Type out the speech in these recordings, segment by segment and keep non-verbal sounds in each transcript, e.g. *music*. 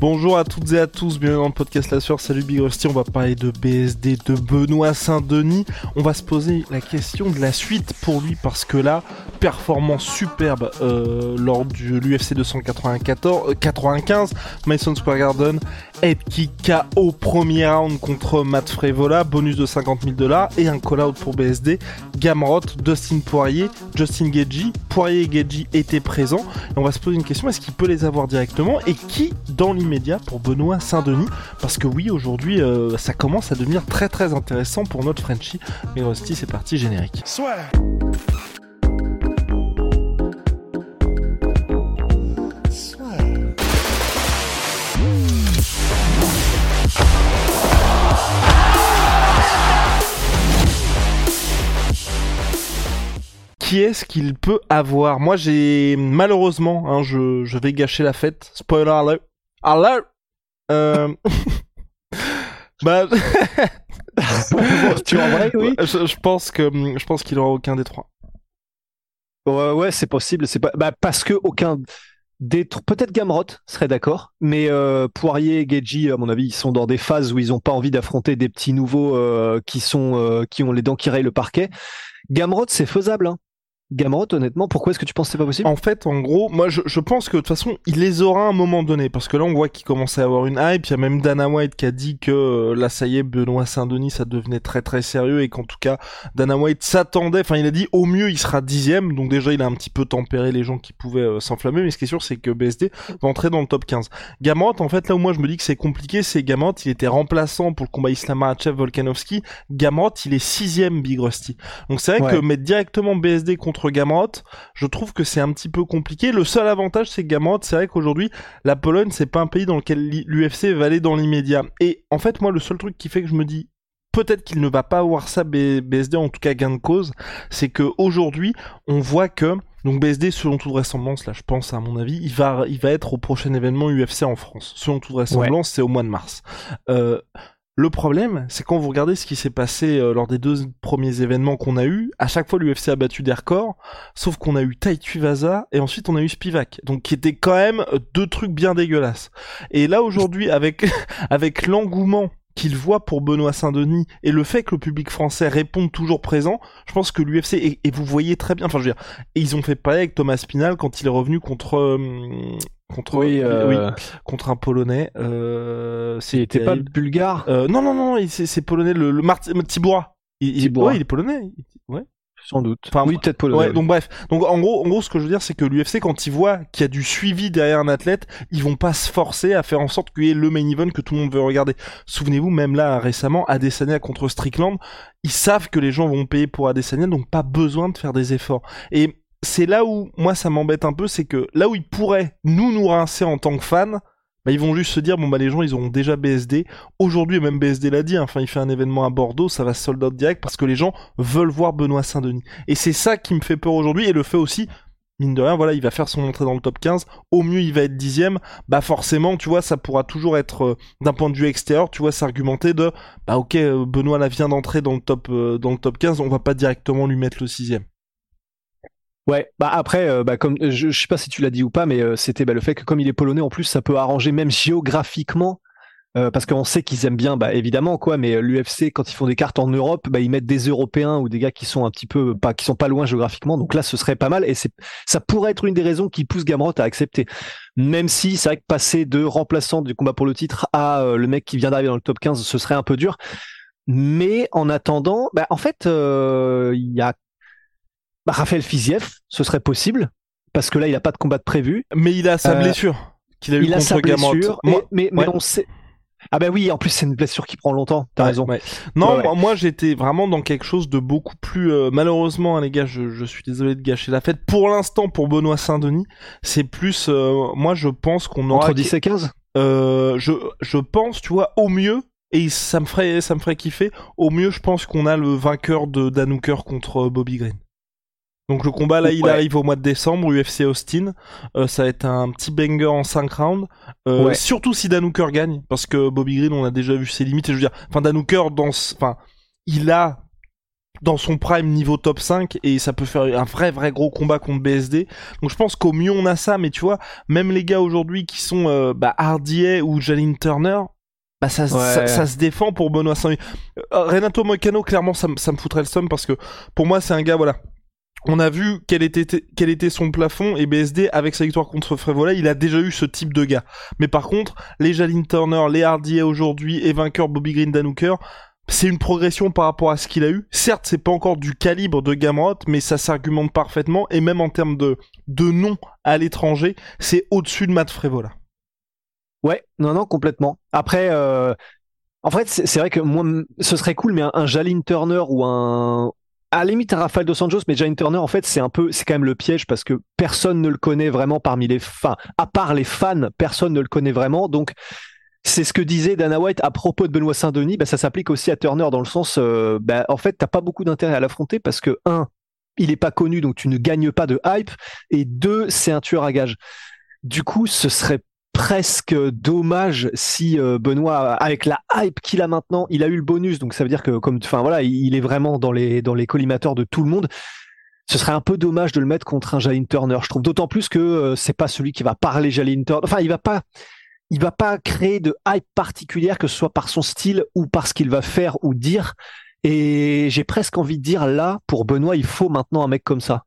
Bonjour à toutes et à tous, bienvenue dans le podcast La Sueur, salut Big Rusty, on va parler de BSD, de Benoît Saint-Denis, on va se poser la question de la suite pour lui parce que là, performance superbe euh, lors de l'UFC 294, 95, Mason Square Garden, head kick KO premier round contre Matt Frevola, bonus de 50 000 dollars et un call-out pour BSD, Gamrot, Dustin Poirier, Justin Gagey, Poirier et Gagey étaient présents, et on va se poser une question, est-ce qu'il peut les avoir directement et qui dans pour Benoît Saint-Denis Parce que oui, aujourd'hui, euh, ça commence à devenir très très intéressant pour notre Frenchie. Mais Rusty, c'est parti, générique. Qui est-ce qu'il peut avoir? Moi, j'ai malheureusement, hein, je, je, vais gâcher la fête. Spoiler alert. Alert. Euh... *laughs* bah, *laughs* *laughs* tu en vrai, oui. Je, je, pense que je pense qu'il aura aucun des trois. Ouais, ouais, c'est possible. C'est pas bah, parce que aucun des peut-être Gamrot serait d'accord, mais euh, Poirier et Geji, à mon avis, ils sont dans des phases où ils n'ont pas envie d'affronter des petits nouveaux euh, qui sont euh, qui ont les dents qui rayent le parquet. Gamrot, c'est faisable. Hein. Gamrot, honnêtement, pourquoi est-ce que tu penses que c'est pas possible? En fait, en gros, moi je, je, pense que de toute façon, il les aura à un moment donné, parce que là on voit qu'il commence à avoir une hype, il y a même Dana White qui a dit que euh, là ça y est, Benoît Saint-Denis, ça devenait très très sérieux, et qu'en tout cas, Dana White s'attendait, enfin il a dit au mieux il sera dixième, donc déjà il a un petit peu tempéré les gens qui pouvaient euh, s'enflammer, mais ce qui est sûr c'est que BSD va entrer dans le top 15. Gamrot, en fait, là où moi je me dis que c'est compliqué, c'est Gamrot, il était remplaçant pour le combat Islam Volkanovski, Gamrot il est sixième Big Rusty. Donc c'est vrai ouais. que mettre directement BSD contre Gamrot, je trouve que c'est un petit peu compliqué. Le seul avantage, c'est que Gamrot, c'est vrai qu'aujourd'hui, la Pologne, c'est pas un pays dans lequel l'UFC va aller dans l'immédiat. Et en fait, moi, le seul truc qui fait que je me dis peut-être qu'il ne va pas avoir ça BSD, en tout cas gain de cause, c'est que aujourd'hui, on voit que donc BSD, selon toute vraisemblance, là, je pense à mon avis, il va, il va être au prochain événement UFC en France. Selon toute vraisemblance, ouais. c'est au mois de mars. Euh, le problème, c'est quand vous regardez ce qui s'est passé euh, lors des deux premiers événements qu'on a eu, à chaque fois l'UFC a battu des records, sauf qu'on a eu Tai Tuivasa et ensuite on a eu Spivak, donc qui étaient quand même deux trucs bien dégueulasses. Et là aujourd'hui, avec *laughs* avec l'engouement qu'il voit pour Benoît Saint-Denis et le fait que le public français réponde toujours présent, je pense que l'UFC et, et, vous voyez très bien, enfin je veux dire, et ils ont fait pareil avec Thomas Spinal quand il est revenu contre euh, contre oui, euh... oui, contre un polonais euh c'était pas bulgare. Euh, non non non c'est c'est polonais le, le Mart Tiboura il, il, ouais, il est polonais. Ouais sans doute. Enfin oui peut-être polonais ouais, donc bref. Donc en gros en gros ce que je veux dire c'est que l'UFC quand ils voient qu'il y a du suivi derrière un athlète ils vont pas se forcer à faire en sorte qu'il y ait le main event que tout le monde veut regarder. Souvenez-vous même là récemment Adesanya contre Strickland ils savent que les gens vont payer pour Adesanya donc pas besoin de faire des efforts. Et c'est là où moi ça m'embête un peu, c'est que là où ils pourraient nous nous rincer en tant que fans, bah ils vont juste se dire bon bah les gens ils auront déjà BSD. Aujourd'hui même BSD l'a dit, hein, enfin il fait un événement à Bordeaux, ça va sold out direct parce que les gens veulent voir Benoît Saint-Denis. Et c'est ça qui me fait peur aujourd'hui et le fait aussi mine de rien, voilà, il va faire son entrée dans le top 15. Au mieux, il va être dixième. Bah forcément, tu vois, ça pourra toujours être euh, d'un point de vue extérieur, tu vois, s'argumenter de, bah ok, euh, Benoît là vient d'entrer dans le top euh, dans le top 15, on va pas directement lui mettre le sixième. Ouais, bah après, euh, bah comme je, je sais pas si tu l'as dit ou pas, mais euh, c'était bah, le fait que comme il est polonais en plus, ça peut arranger même géographiquement, euh, parce qu'on sait qu'ils aiment bien, bah évidemment quoi, mais l'UFC quand ils font des cartes en Europe, bah ils mettent des Européens ou des gars qui sont un petit peu pas, qui sont pas loin géographiquement, donc là ce serait pas mal et ça pourrait être une des raisons qui pousse Gamrot à accepter. Même si c'est vrai que passer de remplaçant du combat pour le titre à le mec qui vient d'arriver dans le top 15, ce serait un peu dur. Mais en attendant, bah, en fait, il y a bah, Raphaël Fiziev, ce serait possible, parce que là, il n'a pas de combat de prévu. Mais il a sa euh, blessure qu'il a eu il contre a sa blessure, Moi, mais, mais, ouais. mais on sait. Ah bah oui, en plus c'est une blessure qui prend longtemps, t'as ouais, raison. Ouais. Non, moi, moi j'étais vraiment dans quelque chose de beaucoup plus... Euh, malheureusement, hein, les gars, je, je, suis désolé de gâcher la fête. Pour l'instant, pour Benoît Saint-Denis, c'est plus... Euh, moi je pense qu'on aura... Entre 10 et 15 euh, je, je pense, tu vois, au mieux, et ça me ferait, ça me ferait kiffer, au mieux, je pense qu'on a le vainqueur de Danuker contre Bobby Green. Donc le combat là, il Ouais. arrive au mois de décembre, UFC Austin. Euh, ça va être un petit banger en 5 rounds. Euh, Ouais. Surtout si Dan Hooker gagne, parce que Bobby Green, on a déjà vu ses limites. Et je veux dire, enfin Dan Hooker, dans, enfin, il a dans son prime niveau top 5 et ça peut faire un vrai vrai gros combat contre BSD. Donc je pense qu'au mieux on a ça, mais tu vois, même les gars aujourd'hui qui sont euh, bah, RDA ou Jalin Turner. Bah ça, Ouais. ça, ça se défend pour Benoît saint Renato Moicano, clairement, ça, me- ça me foutrait le somme parce que pour moi, c'est un gars, voilà, on a vu quel était, quel était son plafond et BSD avec sa victoire contre Frévola, il a déjà eu ce type de gars. Mais par contre, les Jalin Turner, les Hardy aujourd'hui et vainqueur Bobby Green Danuker, c'est une progression par rapport à ce qu'il a eu. Certes, c'est pas encore du calibre de Gamrot, mais ça s'argumente parfaitement et même en termes de, de nom à l'étranger, c'est au-dessus de Matt Frévola. Ouais, non, non, complètement. Après, euh, en fait, c'est vrai que moi, ce serait cool, mais un, un Jalin Turner ou un, à la limite, Rafael Dos Anjos, mais Jalin Turner, en fait, c'est un peu, c'est quand même le piège parce que personne ne le connaît vraiment parmi les fans, à part les fans, personne ne le connaît vraiment. Donc, c'est ce que disait Dana White à propos de Benoît Saint-Denis. Bah, ça s'applique aussi à Turner dans le sens, euh, bah, en fait, t'as pas beaucoup d'intérêt à l'affronter parce que un, il est pas connu, donc tu ne gagnes pas de hype, et deux, c'est un tueur à gage. Du coup, ce serait presque dommage si euh, Benoît, avec la hype qu'il a maintenant, il a eu le bonus, donc ça veut dire que comme, enfin voilà, il est vraiment dans les dans les collimateurs de tout le monde. Ce serait un peu dommage de le mettre contre un Jalin Turner, je trouve. D'autant plus que euh, c'est pas celui qui va parler Jalin Turner. Enfin, il va pas, il va pas créer de hype particulière, que ce soit par son style ou par ce qu'il va faire ou dire. Et j'ai presque envie de dire là, pour Benoît, il faut maintenant un mec comme ça.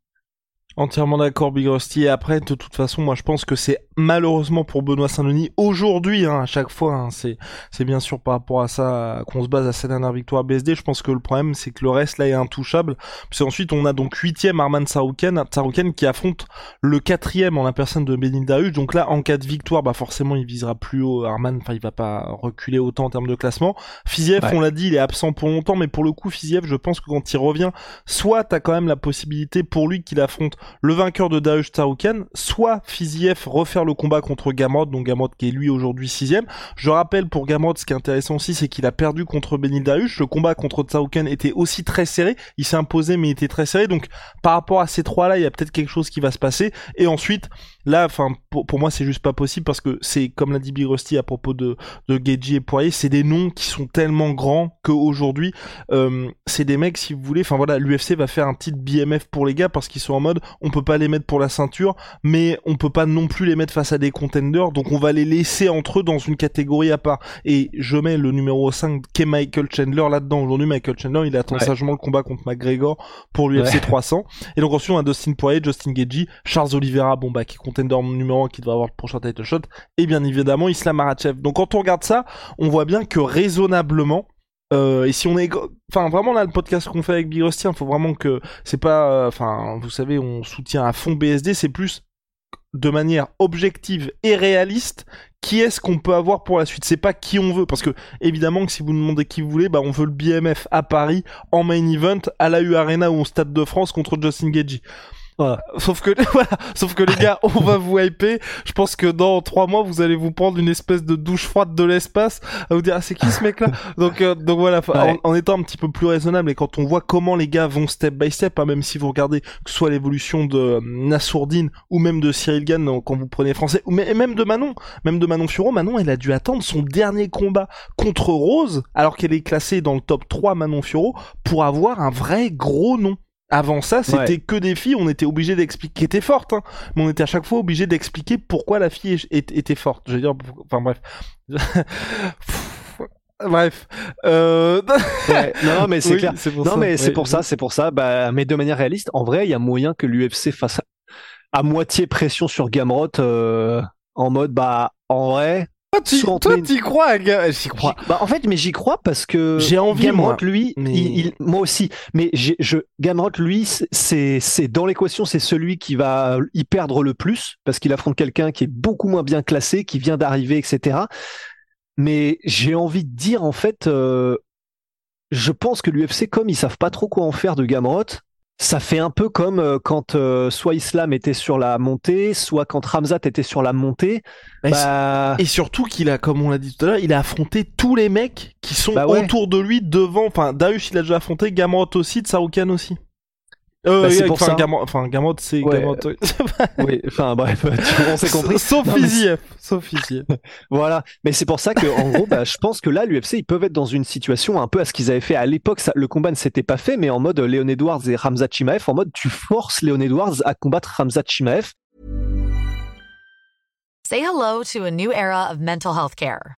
Entièrement d'accord, Big Rusty. Et après, de toute façon, moi, je pense que c'est malheureusement pour Benoît Saint-Denis aujourd'hui, hein, à chaque fois. hein, c'est, c'est bien sûr par rapport à ça qu'on se base à sa dernière victoire BSD. Je pense que le problème, c'est que le reste là est intouchable. Puis ensuite, on a donc huitième Arman Sarouken, Sarouken qui affronte le quatrième en la personne de Benin Darius. Donc là, en cas de victoire, bah forcément, il visera plus haut. Arman, enfin, il va pas reculer autant en termes de classement. Fiziev, Ouais. on l'a dit, il est absent pour longtemps, mais pour le coup, Fiziev, je pense que quand il revient, soit t'as quand même la possibilité pour lui qu'il affronte le vainqueur de Darius Tarouken, soit Fiziev refaire le combat contre Gamrot, donc Gamrot qui est lui aujourd'hui sixième. Je rappelle pour Gamrot, ce qui est intéressant aussi, c'est qu'il a perdu contre Benil Darius. Le combat contre Tarouken était aussi très serré. Il s'est imposé, mais il était très serré. Donc, par rapport à ces trois-là, il y a peut-être quelque chose qui va se passer. Et ensuite, là, enfin, pour, pour moi, c'est juste pas possible parce que c'est, comme l'a dit Big Rusty à propos de, de Geji et Poirier, c'est des noms qui sont tellement grands qu'aujourd'hui, euh, c'est des mecs, si vous voulez, enfin voilà, l'UFC va faire un petit BMF pour les gars parce qu'ils sont en mode, on peut pas les mettre pour la ceinture, mais on peut pas non plus les mettre face à des contenders, donc on va les laisser entre eux dans une catégorie à part. Et je mets le numéro 5 qu'est Michael Chandler là-dedans. Aujourd'hui, Michael Chandler, il attend Ouais. sagement le combat contre McGregor pour l'UFC Ouais. 300. Et donc ensuite, on a Dustin Poirier, Justin Gagey, Charles Oliveira, bon bah, qui est contender numéro 1 qui devrait avoir le prochain title shot, et bien évidemment Islam Makhachev. Donc quand on regarde ça, on voit bien que raisonnablement, euh, et si on est, enfin vraiment là le podcast qu'on fait avec Big Rusty, il faut vraiment que c'est pas, euh, enfin vous savez, on soutient à fond BSD, c'est plus de manière objective et réaliste qui est-ce qu'on peut avoir pour la suite? C'est pas qui on veut. Parce que évidemment que si vous demandez qui vous voulez bah on veut le BMF à Paris en main event à la U Arena ou au Stade de France contre Justin Gagey Voilà. Sauf que *laughs* voilà, sauf que les gars, on va vous hyper. Je pense que dans trois mois, vous allez vous prendre une espèce de douche froide de l'espace à vous dire ah c'est qui ce mec-là. *laughs* donc euh, donc voilà, Ouais. en, en étant un petit peu plus raisonnable et quand on voit comment les gars vont step by step, hein, même si vous regardez que ce soit l'évolution de euh, Nassourdine ou même de Cyril Gann quand vous prenez français, ou même de Manon, même de Manon Furo, Manon elle a dû attendre son dernier combat contre Rose alors qu'elle est classée dans le top 3 Manon Furo pour avoir un vrai gros nom. Avant ça, c'était Ouais. que des filles, on était obligé d'expliquer, qui étaient fortes, hein, mais on était à chaque fois obligé d'expliquer pourquoi la fille est- est- était forte. Je veux dire, enfin bref. *laughs* bref. Euh... Ouais, non, mais c'est oui, clair. pour Non, ça. mais c'est pour ça, c'est pour ça. Bah, mais de manière réaliste, en vrai, il y a moyen que l'UFC fasse à moitié pression sur Gamrot euh, en mode, bah, en vrai, Toi, tu toi, t'y crois, J'y crois. Bah, en fait, mais j'y crois parce que J'ai envie, Gamrot, moi, lui, mais- il, il- moi aussi. Mais je, Gamrot, lui, c'est, c'est dans l'équation, c'est celui qui va y perdre le plus parce qu'il affronte quelqu'un qui est beaucoup moins bien classé, qui vient d'arriver, etc. Mais j'ai envie de dire, en fait, euh, je pense que l'UFC, comme ils savent pas trop quoi en faire de Gamrot, ça fait un peu comme euh, quand euh, soit Islam était sur la montée, soit quand Ramzat était sur la montée. Bah... Et surtout qu'il a, comme on l'a dit tout à l'heure, il a affronté tous les mecs qui sont bah autour de lui, devant. Enfin, Darius, il a déjà affronté, Gamrot aussi, Tsaroukan aussi. Euh, bah, c'est pour ça. enfin, Gamrot, c'est ouais. *laughs* oui, enfin bref, on s'est *laughs* compris. Sauf Fiziev. Sauf *laughs* voilà. Mais c'est pour ça que, en gros, bah, je pense que là, l'UFC, ils peuvent être dans une situation un peu à ce qu'ils avaient fait à l'époque. Le combat ne s'était pas fait, mais en mode Léon Edwards et Ramzat Chimaev, en mode tu forces Léon Edwards à combattre Ramzat Chimaev. Say hello to a new era of mental health care.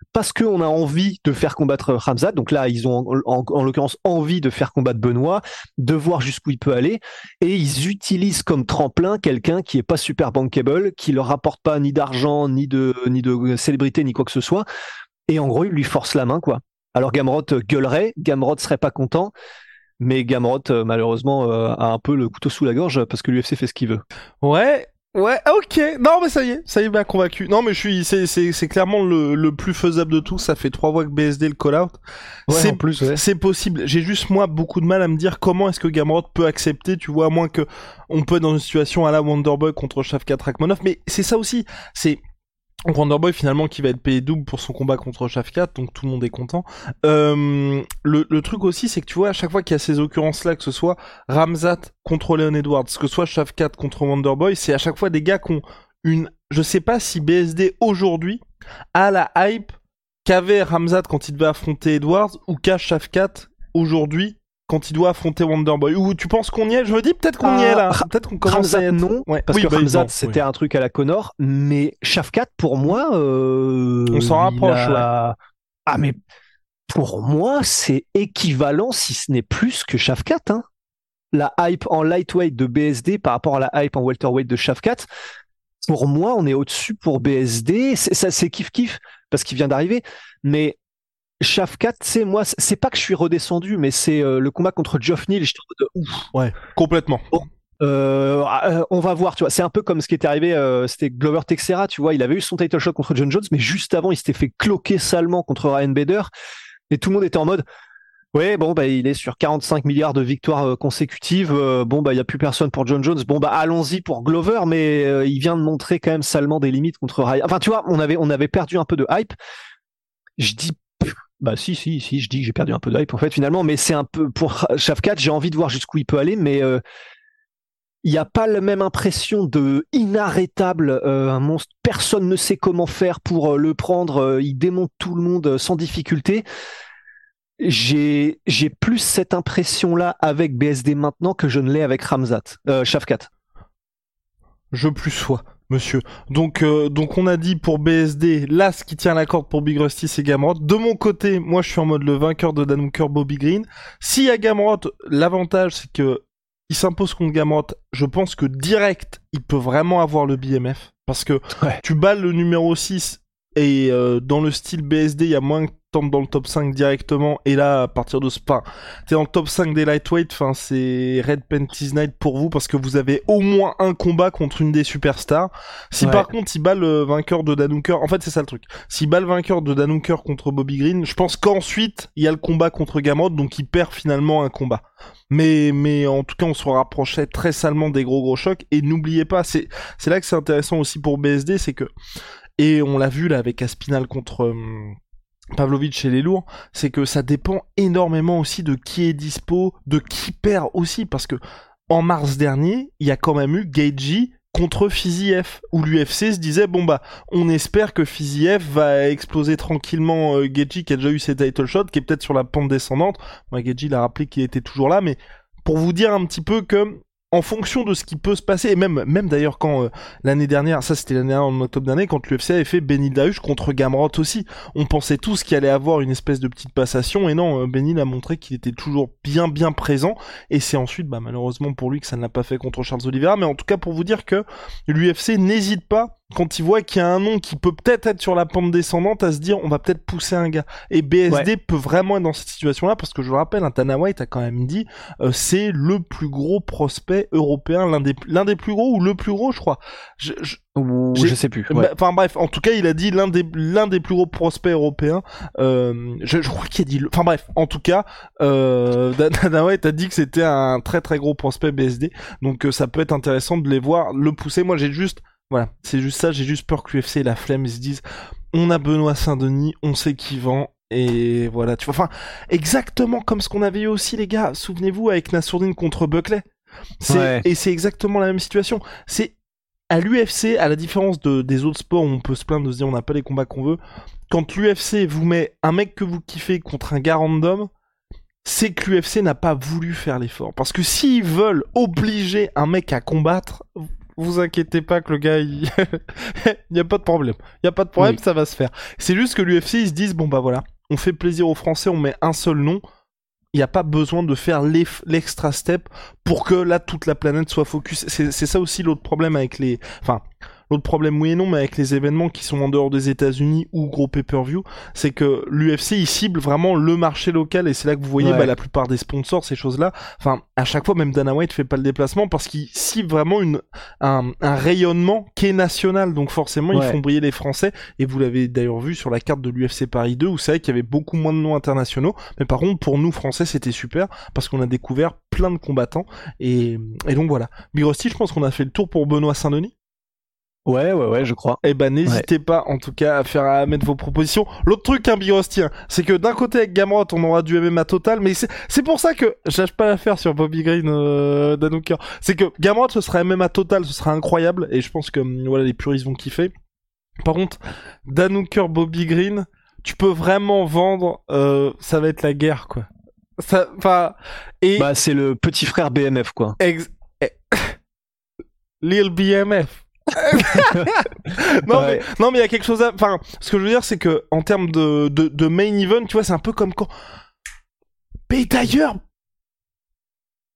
Parce qu'on a envie de faire combattre Ramzat. Donc là, ils ont en, l'occurrence envie de faire combattre Benoît, de voir jusqu'où il peut aller, et ils utilisent comme tremplin quelqu'un qui est pas super bankable, qui leur rapporte pas ni d'argent, ni de ni de célébrité, ni quoi que ce soit. Et en gros, ils lui forcent la main, quoi. Alors Gamrot gueulerait, Gamrot serait pas content. Mais Gamrot, euh, malheureusement, euh, a un peu le couteau sous la gorge parce que l'UFC fait ce qu'il veut. Ouais, Ouais, ok. Non, mais ça y est, ça y est, bien convaincu. Non, mais je suis, c'est, c'est, c'est clairement le, le plus faisable de tout. Ça fait trois fois que BSD le call out. Ouais, c'est plus, ouais. c'est possible. J'ai juste moi beaucoup de mal à me dire comment est-ce que Gamrot peut accepter, tu vois, à moins que on peut être dans une situation à la Wonderboy contre Shavkat Rakhmonov. Mais c'est ça aussi. C'est donc Wonderboy finalement qui va être payé double pour son combat contre Shafkat, donc tout le monde est content. Euh, le, le, truc aussi, c'est que tu vois, à chaque fois qu'il y a ces occurrences-là, que ce soit Ramzat contre Leon Edwards, que ce soit Shafkat contre Wonderboy, c'est à chaque fois des gars qui ont une... Je sais pas si BSD aujourd'hui a la hype qu'avait Ramzat quand il devait affronter Edwards, ou qu'a Shafkat aujourd'hui quand il doit affronter Wonderboy Ou tu penses qu'on y est? Je me dis peut-être qu'on y est là. Ah, peut-être qu'on commence à être... non, ouais. parce que bah, Ramzat c'était un truc à la Connor, mais Shafkat pour moi, euh, on s'en rapproche. A... Ah mais pour moi c'est équivalent si ce n'est plus que Shafkat. Hein. La hype en lightweight de BSD par rapport à la hype en welterweight de Shafkat. Pour moi, on est au-dessus pour BSD. Ça, c'est kiff kiff parce qu'il vient d'arriver. Mais Shafkat, c'est moi, c'est pas que je suis redescendu, mais c'est euh, le combat contre Geoff Neal. J'étais en mode ouf. Ouais, complètement. Euh, euh, on va voir, tu vois. C'est un peu comme ce qui était arrivé, euh, c'était Glover Texera, tu vois. Il avait eu son title shot contre John Jones, mais juste avant, il s'était fait cloquer salement contre Ryan Bader. Et tout le monde était en mode, ouais, bon, bah, il est sur 45 milliards de victoires consécutives. bon, bah, il y a plus personne pour John Jones. Bon, bah, allons-y pour Glover, mais il vient de montrer quand même salement des limites contre Ryan. Enfin, tu vois, on avait, on avait perdu un peu de hype. Je dis bah si, si, si, je dis que j'ai perdu un peu de hype en fait finalement, mais c'est un peu pour *laughs* Shafkat, j'ai envie de voir jusqu'où il peut aller, mais euh, il n'y a pas la même impression de inarrêtable, euh, un monstre, personne ne sait comment faire pour euh, le prendre, il démonte tout le monde sans difficulté. J'ai plus cette impression là avec BSD maintenant que je ne l'ai avec Ramzat, Shafkat. Je plus sois monsieur. Donc, euh, donc on a dit pour BSD, là, ce qui tient la corde pour Big Rusty, c'est Gamrot. De mon côté, moi, je suis en mode le vainqueur de Danunker, Bobby Green. S'il y a Gamrot, l'avantage, c'est que il s'impose contre Gamrot. Je pense que direct, il peut vraiment avoir le BMF. Parce que tu balles le numéro 6 et euh, dans le style BSD, il y a moins tombe dans le top 5 directement. Et là à partir de ce pas t'es dans le top 5 des lightweight enfin c'est Red Panties Night pour vous parce que vous avez au moins un combat contre une des superstars. Si par contre il bat le vainqueur de Danunker en fait c'est ça le truc. S'il bat le vainqueur de Danunker contre Bobby Green je pense qu'ensuite il y a le combat contre Gamrot donc il perd finalement un combat. Mais mais en tout cas on se rapprochait très salement des gros gros chocs. Et n'oubliez pas c'est c'est là que c'est intéressant aussi pour BSD c'est que et on l'a vu là avec Aspinal contre hum, Pavlovic chez les lourds, c'est que ça dépend énormément aussi de qui est dispo, de qui perd aussi, parce que en mars dernier, il y a quand même eu Geiji contre Fiziev où l'UFC se disait bon bah on espère que Fiziev va exploser tranquillement euh, qui a déjà eu ses title shots qui est peut-être sur la pente descendante. Moi Geji l'a rappelé qu'il était toujours là mais pour vous dire un petit peu que en fonction de ce qui peut se passer, et même, même d'ailleurs quand euh, l'année dernière, ça c'était l'année dernière en octobre d'année, quand l'UFC avait fait Benil contre Gamrot aussi, on pensait tous qu'il allait avoir une espèce de petite passation, et non, euh, Benil a montré qu'il était toujours bien bien présent, et c'est ensuite, bah, malheureusement pour lui que ça ne l'a pas fait contre Charles Oliveira, mais en tout cas pour vous dire que l'UFC n'hésite pas quand il voit qu'il y a un nom qui peut peut-être être sur la pente descendante à se dire on va peut-être pousser un gars. Et BSD peut vraiment être dans cette situation là parce que je vous rappelle un Tana White a quand même dit euh, c'est le plus gros prospect européen l'un des l'un des plus gros ou le plus gros je crois. Je, je, je sais plus bah, enfin bref en tout cas il a dit l'un des l'un des plus gros prospects européens euh, je, je, crois qu'il a dit enfin bref en tout cas euh, *laughs* Dana White a dit que c'était un très très gros prospect BSD donc euh, ça peut être intéressant de les voir le pousser. Moi j'ai juste voilà, c'est juste ça, j'ai juste peur que l'UFC et la flemme ils se disent on a Benoît Saint-Denis, on sait qui vend et voilà, tu vois enfin exactement comme ce qu'on avait eu aussi les gars, souvenez-vous avec Nassourdine contre Buckley. C'est et c'est exactement la même situation. C'est à l'UFC, à la différence de, des autres sports où on peut se plaindre de se dire on n'a pas les combats qu'on veut, quand l'UFC vous met un mec que vous kiffez contre un gars random, c'est que l'UFC n'a pas voulu faire l'effort. Parce que s'ils veulent obliger un mec à combattre, vous inquiétez pas que le gars, il *laughs* n'y a pas de problème. Il y a pas de problème, ça va se faire. C'est juste que l'UFC, ils se disent, bon bah voilà, on fait plaisir aux Français, on met un seul nom. Il n'y a pas besoin de faire l'extra step pour que là toute la planète soit focus. C'est ça aussi l'autre problème avec les, enfin, L'autre problème, oui et non, mais avec les événements qui sont en dehors des États-Unis ou gros pay-per-view, c'est que l'UFC il cible vraiment le marché local et c'est là que vous voyez bah, la plupart des sponsors, ces choses-là. Enfin, à chaque fois, même Dana White fait pas le déplacement parce qu'il cible vraiment une un, un rayonnement qui est national. Donc forcément, ils font briller les Français. Et vous l'avez d'ailleurs vu sur la carte de l'UFC Paris 2 où c'est vrai qu'il y avait beaucoup moins de noms internationaux. Mais par contre, pour nous Français, c'était super parce qu'on a découvert plein de combattants. Et, et donc voilà. Big je pense qu'on a fait le tour pour Benoît Saint-Denis. Ouais, ouais, ouais, je crois. Eh ben, n'hésitez pas, en tout cas, à faire à mettre vos propositions. L'autre truc, hein, c'est que d'un côté, avec Gamrot, on aura du MMA total, mais c'est pour ça que j'arrive pas à faire sur Bobby Green, euh, Danouker. C'est que Gamrot, ce sera MMA total, ce sera incroyable, et je pense que, hum, voilà, les puristes vont kiffer. Par contre, Danouker, Bobby Green, tu peux vraiment vendre, euh, ça va être la guerre, quoi. Ça, enfin, et. Bah, c'est le petit frère BMF, quoi. Ex... Eh, *coughs* Lil BMF. *laughs* non, mais, non, mais il y a quelque chose à. Enfin, ce que je veux dire, c'est que en termes de, de, de, main event, tu vois, c'est un peu comme quand. Mais d'ailleurs.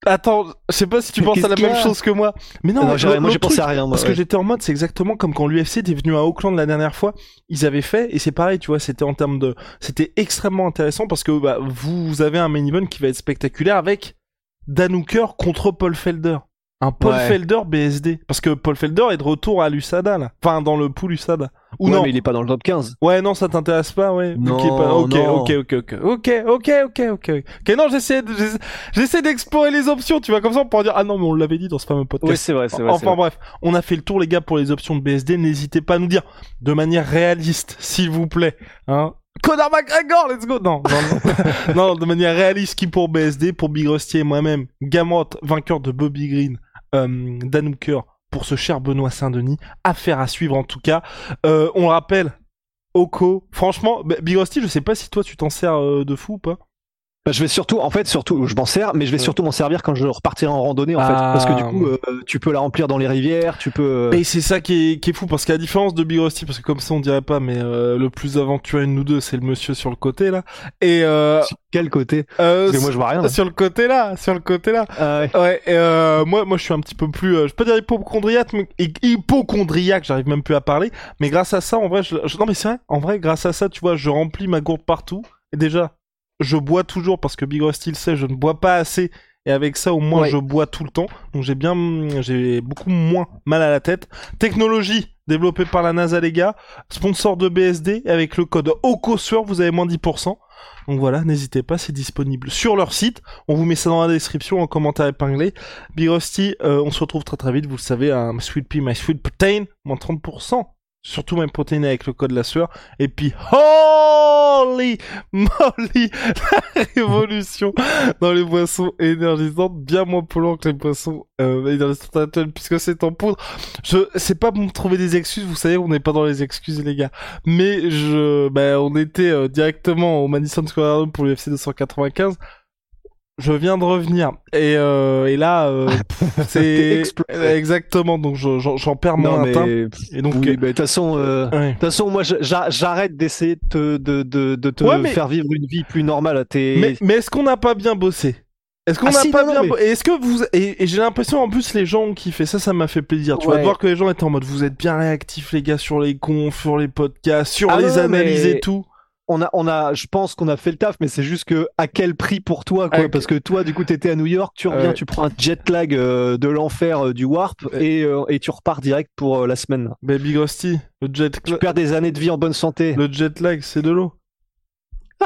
Attends, je sais pas si tu penses à la même chose que moi. Mais non, moi j'ai pensé à rien. parce que j'étais en mode, c'est exactement comme quand l'UFC était venu à Auckland la dernière fois. Ils avaient fait, et c'est pareil, tu vois, c'était en termes de. C'était extrêmement intéressant parce que bah, vous avez un main event qui va être spectaculaire avec Dan Hooker contre Paul Felder. Un Paul. Felder BSD. Parce que Paul Felder est de retour à l'USADA, là. Enfin, dans le pool USADA. Ou ouais, non. mais il est pas dans le top 15. Ouais, non, ça t'intéresse pas, ouais. Non, okay, ok, ok, ok, ok, ok, ok, ok, ok. non, j'essaie, j'essaie d'explorer les options, tu vois, comme ça, on pourra dire, ah non, mais on l'avait dit dans ce fameux podcast. Oui, c'est vrai, c'est vrai. Enfin, bref, on a fait le tour, les gars, pour les options de BSD. N'hésitez pas à nous dire, de manière réaliste, s'il vous plaît, hein. Connor McGregor, let's go! Non, non, non. *laughs* non, de manière réaliste, qui pour BSD, pour Big Rusty et moi-même, Gamrot, vainqueur de Bobby Green, euh, pour ce cher Benoît Saint-Denis. Affaire à suivre en tout cas. Euh, on rappelle, Oko, franchement, Big Rusty, je sais pas si toi tu t'en sers euh, de fou ou pas. Bah, je vais surtout, en fait, surtout, je m'en sers, mais je vais surtout m'en servir quand je repartirai en randonnée, en fait, parce que du coup, ah. euh, tu peux la remplir dans les rivières, tu peux. Et c'est ça qui est, qui est fou, parce qu'à la différence de Big Rusty, parce que comme ça on dirait pas, mais euh, le plus aventurier de nous deux, c'est le monsieur sur le côté là. Et euh, sur quel côté? Parce que moi je vois rien. Sur le côté là, sur le côté là. Ah ouais. ouais et moi, moi, je suis un petit peu plus, je peux dire hypochondriaque, mais hypochondriaque, j'arrive même plus à parler. Mais grâce à ça, en vrai, je... non mais c'est vrai, en vrai, grâce à ça, tu vois, je remplis ma gourde partout. Et déjà, je bois toujours parce que Big Rusty le sait, je ne bois pas assez. Et avec ça, au moins, je bois tout le temps. Donc j'ai bien, j'ai beaucoup moins mal à la tête. Technologie développée par la NASA, les gars. Sponsor de BSD. Avec le code OCOSUR, vous avez moins 10%. Donc voilà, n'hésitez pas, c'est disponible sur leur site. On vous met ça dans la description en commentaire épinglé. Big Rusty, euh, on se retrouve très très vite. Vous le savez, un Sweet Pea, My Sweet Protein, moins 30%. Surtout même protéiné avec le code la sueur. Et puis, oh Molly, Molly, la révolution dans les boissons énergisantes, bien moins polluants que les boissons euh, énergisantes actuelles, puisque c'est en poudre. Je, c'est pas pour me trouver des excuses, vous savez, on n'est pas dans les excuses, les gars. Mais je, ben, on était euh, directement au Madison Square Garden pour l'UFC 295 je viens de revenir. Et, euh, et là euh, *laughs* c'est exactement. Donc j'en perds mon teint et donc oui, de toute façon euh, de toute façon moi j'arrête d'essayer de, de, de, de te faire vivre une vie plus normale. Mais, mais est-ce qu'on n'a pas bien bossé? Est-ce qu'on n'a ah, pas bien Est-ce que vous et, j'ai l'impression en plus les gens ont kiffé ça, ça m'a fait plaisir. Tu vas voir que les gens étaient en mode vous êtes bien réactifs les gars sur les confs, sur les podcasts, sur ah les analyses et tout on a, on a, je pense qu'on a fait le taf, mais c'est juste que à quel prix pour toi, quoi? Parce que toi, du coup, t'étais à New York, tu reviens, tu prends un jet lag euh, de l'enfer euh, du Warp et, euh, et, tu repars direct pour la semaine. Mais Big Rusty, le jet Tu perds des années de vie en bonne santé. Le jet lag, c'est de l'eau. *laughs*